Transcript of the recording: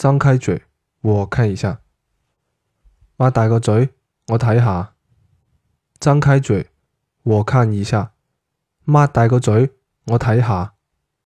张开嘴，我看一下。擘大个嘴，我睇下。张开嘴，我看一下。擘大个嘴，我睇下。